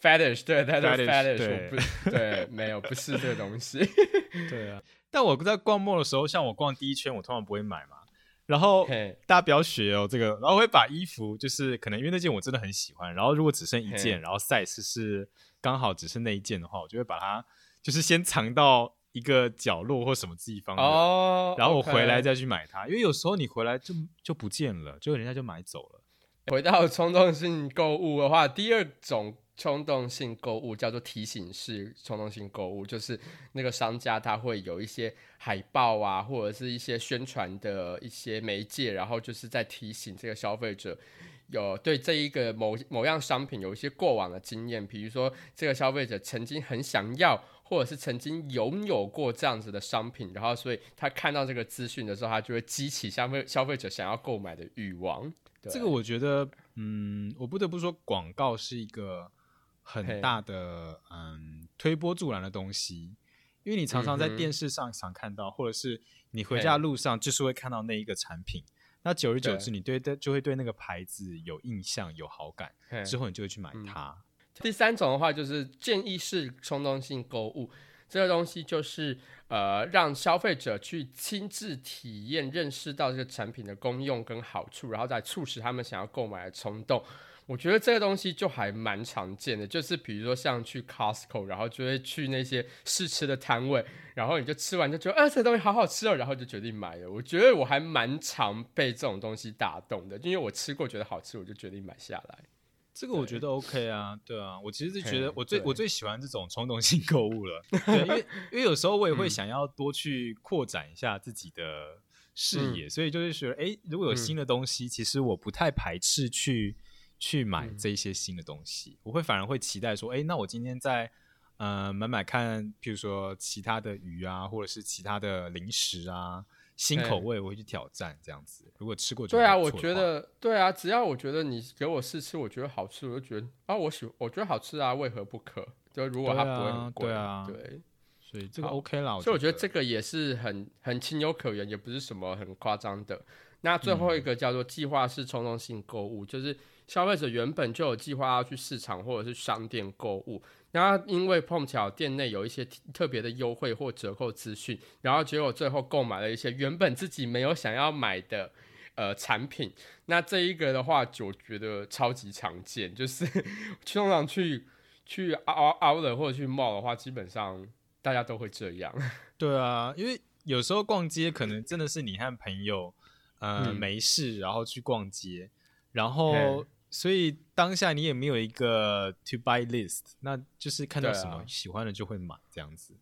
？Fetish，对，Leather Fetish，[laughs] 对，没有，不是这个东西。[laughs] 对啊，但我在逛墨的时候，像我逛第一圈，我通常不会买嘛。然后大家不要学哦，这个，然后会把衣服，就是可能因为那件我真的很喜欢，然后如果只剩一件，然后 size 是刚好只剩那一件的话，我就会把它就是先藏到。一个角落或什么地方哦，然后我回来再去买它，因为有时候你回来就就不见了，就人家就买走了。回到冲动性购物的话，第二种冲动性购物叫做提醒式冲动性购物，就是那个商家他会有一些海报啊，或者是一些宣传的一些媒介，然后就是在提醒这个消费者有对这一个某某样商品有一些过往的经验，比如说这个消费者曾经很想要，或者是曾经拥有过这样子的商品，然后所以他看到这个资讯的时候，他就会激起消费消费者想要购买的欲望。这个我觉得，嗯，我不得不说，广告是一个很大的嗯推波助澜的东西，因为你常常在电视上常看到，或者是你回家路上就是会看到那一个产品。那久而久之，你对的就会对那个牌子有印象、有好感，之后你就会去买它。第三种的话，就是建议式冲动性购物，这个东西就是呃，让消费者去亲自体验、认识到这个产品的功用跟好处，然后再促使他们想要购买的冲动。我觉得这个东西就还蛮常见的，就是比如说像去 Costco，然后就会去那些试吃的摊位，然后你就吃完就觉得，啊，这个东西好好吃哦，然后就决定买了。我觉得我还蛮常被这种东西打动的，因为我吃过觉得好吃，我就决定买下来。这个我觉得 OK 啊，对啊，我其实是觉得我最我最喜欢这种冲动性购物了，对，因为 [laughs] 因为有时候我也会想要多去扩展一下自己的视野，所以就是觉得，哎，如果有新的东西，其实我不太排斥去。去买这一些新的东西，我会反而会期待说，哎，那我今天在呃买买看，譬如说其他的鱼啊，或者是其他的零食啊，新口味我会去挑战这样子。如果吃过，对啊，我觉得对啊，只要我觉得你给我试吃，我觉得好吃，我就觉得啊，我喜我觉得好吃啊，为何不可？就如果它不会很贵，对啊，对，所以这个 OK 啦。所以我觉得这个也是很很情有可原，也不是什么很夸张的。那最后一个叫做计划式冲动性购物，就是。消费者原本就有计划要去市场或者是商店购物，然后因为碰巧店内有一些特别的优惠或折扣资讯，然后结果最后购买了一些原本自己没有想要买的呃产品。那这一个的话，就觉得超级常见，就是 [laughs] 通常去去凹凹的或者去 mall 的话，基本上大家都会这样。对啊，因为有时候逛街可能真的是你和朋友呃没事，然后去逛街，然后。所以当下你也没有一个 to buy list，那就是看到什么喜欢的就会买这样子。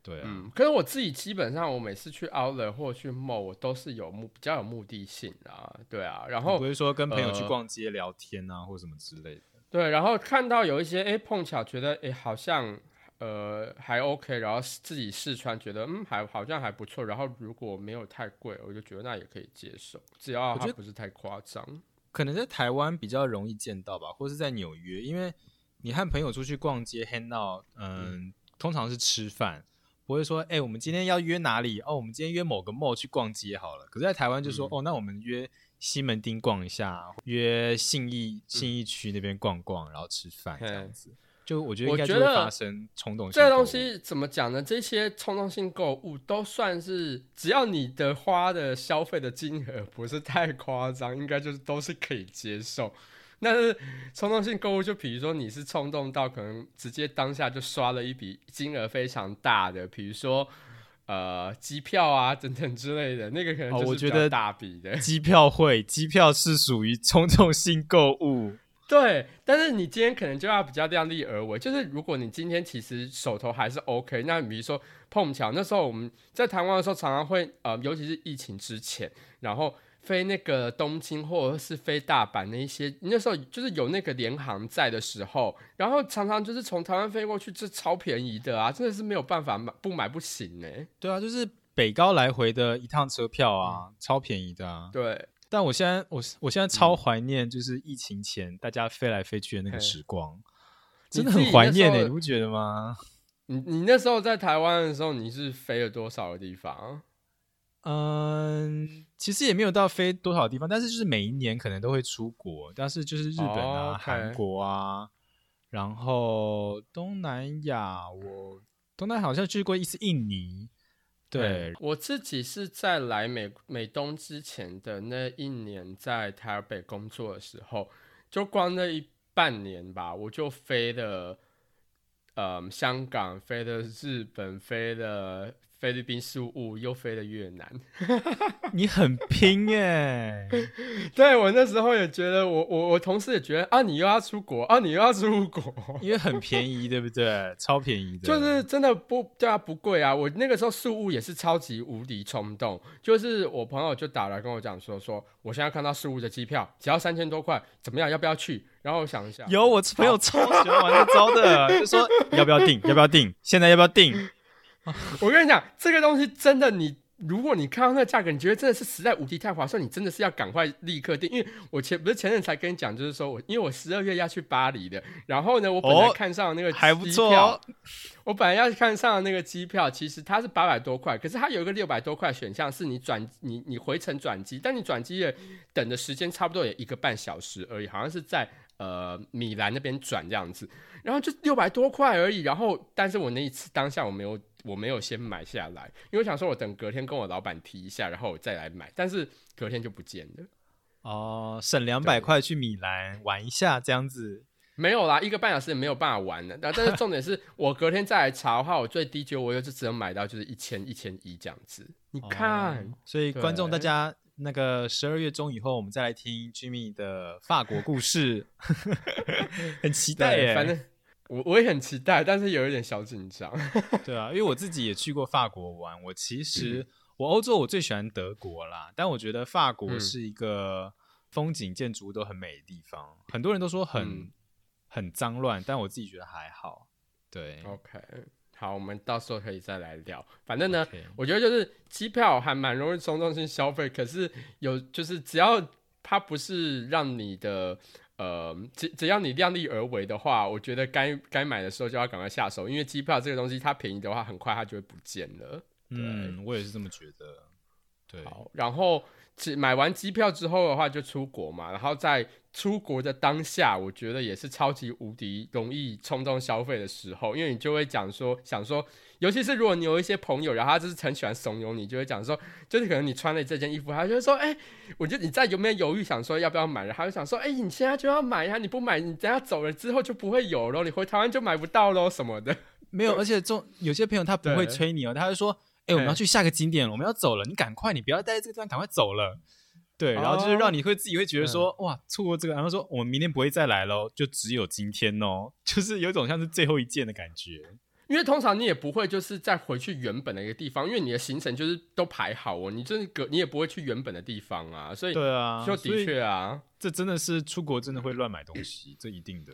对啊，嗯，可是我自己基本上我每次去 Outlet 或去 Mall，我都是有目比较有目的性啊，对啊，然后不是说跟朋友去逛街聊天啊或什么之类的。对，然后看到有一些哎碰巧觉得哎好像呃还 OK，然后自己试穿觉得嗯还好像还不错，然后如果没有太贵，我就觉得那也可以接受，只要它不是太夸张。可能在台湾比较容易见到吧，或是在纽约，因为你和朋友出去逛街，hang out，嗯，通常是吃饭，不会说，哎，我们今天要约哪里？哦，我们今天约某个 mall 去逛街好了。可是，在台湾就说，哦，那我们约西门町逛一下，约信义信义区那边逛逛，然后吃饭这样子。就我觉得应该就会发生冲动。这个东西怎么讲呢？这些冲动性购物都算是，只要你的花的消费的金额不是太夸张，应该就是都是可以接受。但是冲动性购物，就比如说你是冲动到可能直接当下就刷了一笔金额非常大的，比如说呃机票啊等等之类的，那个可能我觉得大笔的机票会，机票是属于冲动性购物。对，但是你今天可能就要比较量力而为。就是如果你今天其实手头还是 OK，那比如说碰巧那时候我们在台湾的时候，常常会呃，尤其是疫情之前，然后飞那个东京或者是飞大阪那一些，那时候就是有那个联航在的时候，然后常常就是从台湾飞过去，这超便宜的啊，真的是没有办法买不买不行呢。对啊，就是北高来回的一趟车票啊，超便宜的啊。对。但我现在我我现在超怀念，就是疫情前大家飞来飞去的那个时光，真的很怀念呢，你不觉得吗？[laughs] 你你那时候在台湾的时候，你是飞了多少个地方？嗯，其实也没有到飞多少地方，但是就是每一年可能都会出国，但是就是日本啊、韩国啊，然后东南亚，我东南亚好像去过一次印尼。对我自己是在来美美东之前的那一年，在台北工作的时候，就光那一半年吧，我就飞了呃香港，飞的日本，飞的。菲律宾事务又飞了越南，[laughs] 你很拼耶！对我那时候也觉得，我我我同事也觉得啊，你又要出国啊，你又要出国，因为很便宜，对不对？[laughs] 超便宜的，就是真的不对啊，不贵啊。我那个时候事务也是超级无敌冲动，就是我朋友就打来跟我讲说，说我现在看到事务的机票只要三千多块，怎么样？要不要去？然后我想一下，有我朋友超喜欢玩这招的，就说要不要订？要不要订？现在要不要订？[laughs] 我跟你讲，这个东西真的，你如果你看到那个价格，你觉得真的是实在无敌太划算，你真的是要赶快立刻订。因为我前不是前阵才跟你讲，就是说我因为我十二月要去巴黎的，然后呢，我本来看上那个还不错，我本来要看上那个机票，其实它是八百多块，可是它有一个六百多块选项，是你转你你回程转机，但你转机的等的时间差不多也一个半小时而已，好像是在呃米兰那边转这样子，然后就六百多块而已，然后但是我那一次当下我没有。我没有先买下来，因为我想说，我等隔天跟我老板提一下，然后我再来买。但是隔天就不见了。哦，省两百块去米兰玩一下，这样子没有啦，一个半小时也没有办法玩的。但但是重点是 [laughs] 我隔天再来查的话，我最低就我又就只能买到就是一千一千一这样子。你看，所以观众大家那个十二月中以后，我们再来听 Jimmy 的法国故事，[laughs] 很期待耶。反正。我我也很期待，但是有一点小紧张。[laughs] 对啊，因为我自己也去过法国玩。我其实我欧洲我最喜欢德国啦，但我觉得法国是一个风景建筑都很美的地方。很多人都说很很脏乱，但我自己觉得还好。对，OK，好，我们到时候可以再来聊。反正呢，我觉得就是机票还蛮容易冲动性消费，可是有就是只要它不是让你的。呃，只只要你量力而为的话，我觉得该该买的时候就要赶快下手，因为机票这个东西它便宜的话，很快它就会不见了。嗯，我也是这么觉得。对，好，然后买完机票之后的话，就出国嘛，然后在出国的当下，我觉得也是超级无敌容易冲动消费的时候，因为你就会讲说，想说。尤其是如果你有一些朋友，然后他就是很喜欢怂恿你，就会讲说，就是可能你穿了这件衣服，他就会说，哎，我觉得你在有没有犹豫，想说要不要买，然后他就想说，哎，你现在就要买呀，你不买，你等下走了之后就不会有了，你回台湾就买不到喽什么的。没有，而且这有些朋友他不会催你哦，他会说，哎，我们要去下个景点了，我们要走了，你赶快，你不要待在这个地方，赶快走了。对，然后就是让你会自己会觉得说，哇，错过这个，然后说我们明天不会再来喽，就只有今天哦，就是有种像是最后一件的感觉。因为通常你也不会就是再回去原本的一个地方，因为你的行程就是都排好哦，你真个你也不会去原本的地方啊，所以对啊，就的确啊，这真的是出国真的会乱买东西，这一定的。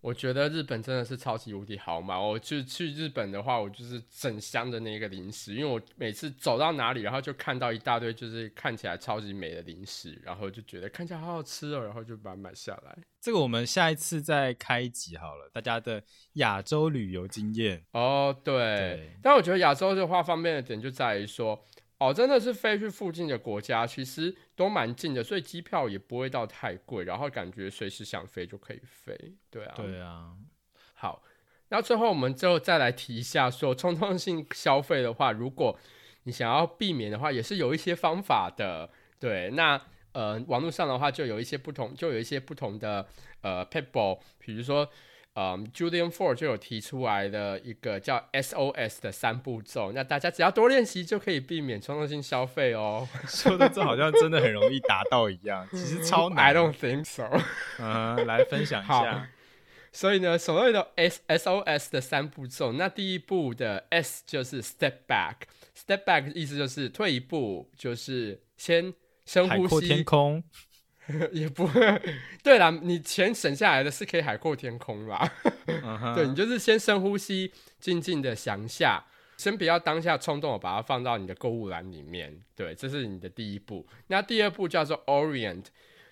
我觉得日本真的是超级无敌好买。我就去日本的话，我就是整箱的那个零食，因为我每次走到哪里，然后就看到一大堆就是看起来超级美的零食，然后就觉得看起来好好吃哦，然后就把它买下来。这个我们下一次再开一集好了，大家的亚洲旅游经验哦。对，但我觉得亚洲的话方便的点就在于说。哦，真的是飞去附近的国家，其实都蛮近的，所以机票也不会到太贵，然后感觉随时想飞就可以飞。对啊，对啊。好，那最后我们最后再来提一下，说冲动性消费的话，如果你想要避免的话，也是有一些方法的。对，那呃，网络上的话就有一些不同，就有一些不同的呃 people，比如说。嗯，Julian Ford 就有提出来的一个叫 SOS 的三步骤，那大家只要多练习就可以避免冲动性消费哦。[laughs] 说的这好像真的很容易达到一样，[laughs] 其实超难。I don't think so。[laughs] 嗯，来分享一下。所以呢，所谓的 S SOS 的三步骤，那第一步的 S 就是 Step Back，Step Back 意思就是退一步，就是先深呼吸，天空。[laughs] 也不会，对啦，你钱省下来的是可以海阔天空啦。对你就是先深呼吸，静静的想一下，先不要当下冲动的把它放到你的购物篮里面。对，这是你的第一步。那第二步叫做 orient，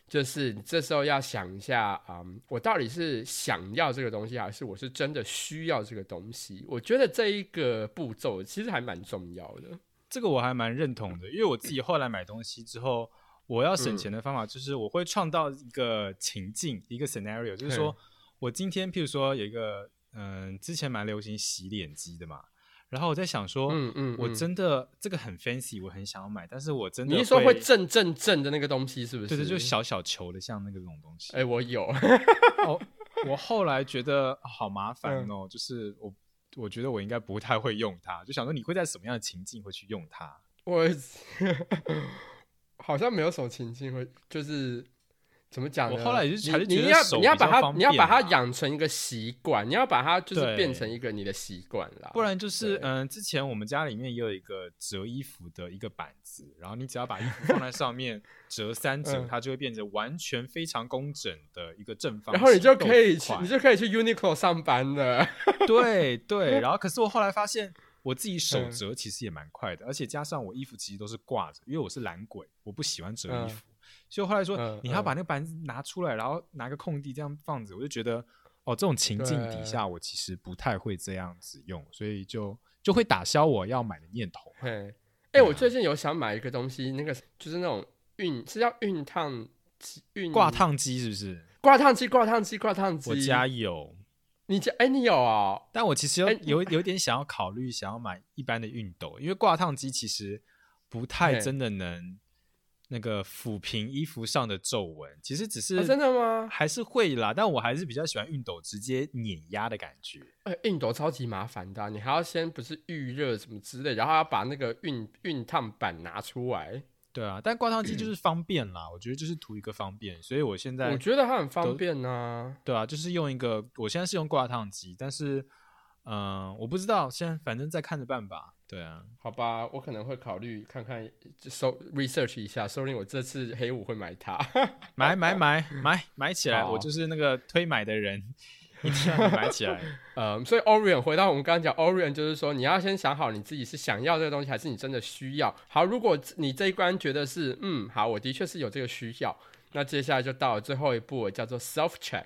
就是你这时候要想一下，嗯，我到底是想要这个东西，还是我是真的需要这个东西？我觉得这一个步骤其实还蛮重要的。这个我还蛮认同的，因为我自己后来买东西之后。我要省钱的方法就是，我会创造一个情境，一个 scenario，就是说我今天，譬如说有一个，嗯，之前蛮流行洗脸机的嘛，然后我在想说，嗯嗯，我真的这个很 fancy，我很想要买，但是我真的，你是说会震震震的那个东西是不是？对对，就小小球的，像那个这种东西。哎，我有，[laughs] [laughs] 哦我后来觉得好麻烦哦，就是我我觉得我应该不太会用它，就想说你会在什么样的情境会去用它？我好像没有什么情境会，就是。怎么讲？我后来也是，你要你要把它，你要把它养成一个习惯，你要把它就是变成一个你的习惯啦。不然就是嗯，之前我们家里面也有一个折衣服的一个板子，然后你只要把衣服放在上面折三折，它就会变成完全非常工整的一个正方。然后你就可以去，你就可以去 Uniqlo 上班了。[laughs] 对对，然后可是我后来发现，我自己手折其实也蛮快的，而且加上我衣服其实都是挂着，因为我是懒鬼，我不喜欢折衣服。所以后来说，你要把那个板子拿出来，然后拿个空地这样放着，我就觉得，哦，这种情境底下，我其实不太会这样子用，所以就就会打消我要买的念头。嘿，哎，我最近有想买一个东西，那个就是那种熨，是叫熨烫机，熨挂烫机是不是？挂烫机，挂烫机，挂烫机。我家有，你这哎，你有啊？但我其实有有有点想要考虑，想要买一般的熨斗，因为挂烫机其实不太真的能。那个抚平衣服上的皱纹，其实只是真的吗？还是会啦，但我还是比较喜欢熨斗直接碾压的感觉。哎，熨斗超级麻烦的，你还要先不是预热什么之类，然后要把那个熨熨烫板拿出来。对啊，但挂烫机就是方便啦，我觉得就是图一个方便，所以我现在我觉得它很方便呢。对啊，就是用一个，我现在是用挂烫机，但是嗯，我不知道，现在反正再看着办吧。对啊，好吧，我可能会考虑看看，搜 research 一下，说不定我这次黑五会买它，[laughs] 买买买买买起来，我就是那个推买的人，一定要买起来。呃，[laughs] 所以 Orion 回到我们刚刚讲，Orion 就是说你要先想好你自己是想要这个东西，还是你真的需要。好，如果你这一关觉得是，嗯，好，我的确是有这个需要，那接下来就到了最后一步，叫做 self check。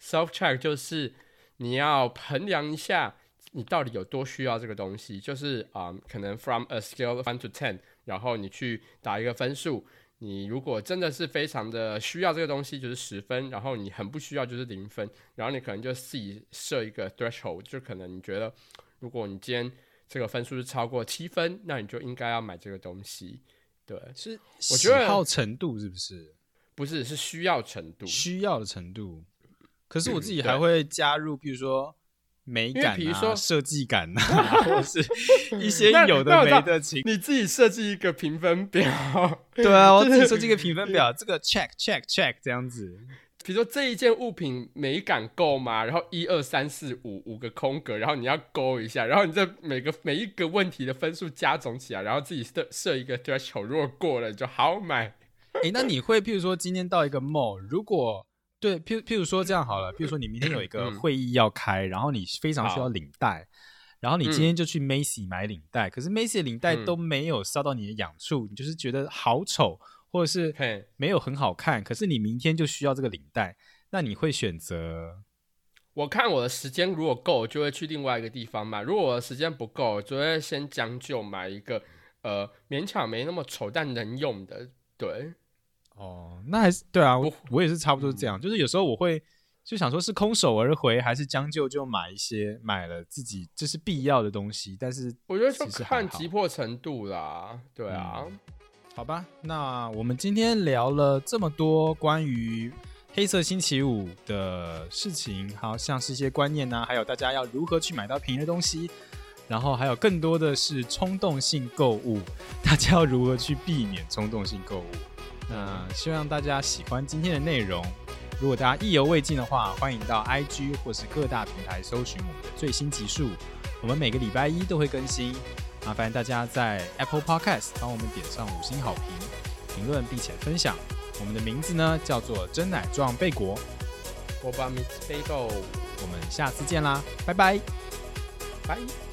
self check 就是你要衡量一下。你到底有多需要这个东西？就是啊，可能 from a scale of one to ten，然后你去打一个分数。你如果真的是非常的需要这个东西，就是十分；然后你很不需要，就是零分。然后你可能就自己设一个 threshold，就可能你觉得，如果你今天这个分数是超过七分，那你就应该要买这个东西。对，是我觉得好程度是不是？不是，是需要程度，需要的程度。可是我自己还会加入，比如说。美感啊，设计感啊，[laughs] 或者是 [laughs] 一些有的没的情，你自己设计一个评分表。[laughs] 对啊，我自己设计一个评分表，这个 check check check 这样子。比如说这一件物品美感够吗？然后一二三四五五个空格，然后你要勾一下，然后你这每个每一个问题的分数加总起来，然后自己设设一个 threshold，如果过了就好买。哎，那你会譬如说今天到一个 mall，如果对，譬譬如说这样好了，譬如说你明天有一个会议要开，然后你非常需要领带，然后你今天就去 Macy 买领带，可是 Macy 的领带都没有烧到你的痒处，你就是觉得好丑，或者是没有很好看，可是你明天就需要这个领带，那你会选择？我看我的时间如果够，就会去另外一个地方买；如果我的时间不够，就会先将就买一个呃勉强没那么丑但能用的，对。哦，那还是对啊，我我也是差不多这样，就是有时候我会就想说，是空手而回，还是将就就买一些买了自己这是必要的东西，但是我觉得就看急迫程度啦，对啊，好吧，那我们今天聊了这么多关于黑色星期五的事情，好像是一些观念呢，还有大家要如何去买到便宜的东西，然后还有更多的是冲动性购物，大家要如何去避免冲动性购物。那希望大家喜欢今天的内容。如果大家意犹未尽的话，欢迎到 IG 或是各大平台搜寻我们的最新集数。我们每个礼拜一都会更新。麻烦大家在 Apple Podcast 帮我们点上五星好评、评论，并且分享。我们的名字呢叫做真奶撞贝果。我把 Miss Bagel。我们下次见啦，拜拜，拜。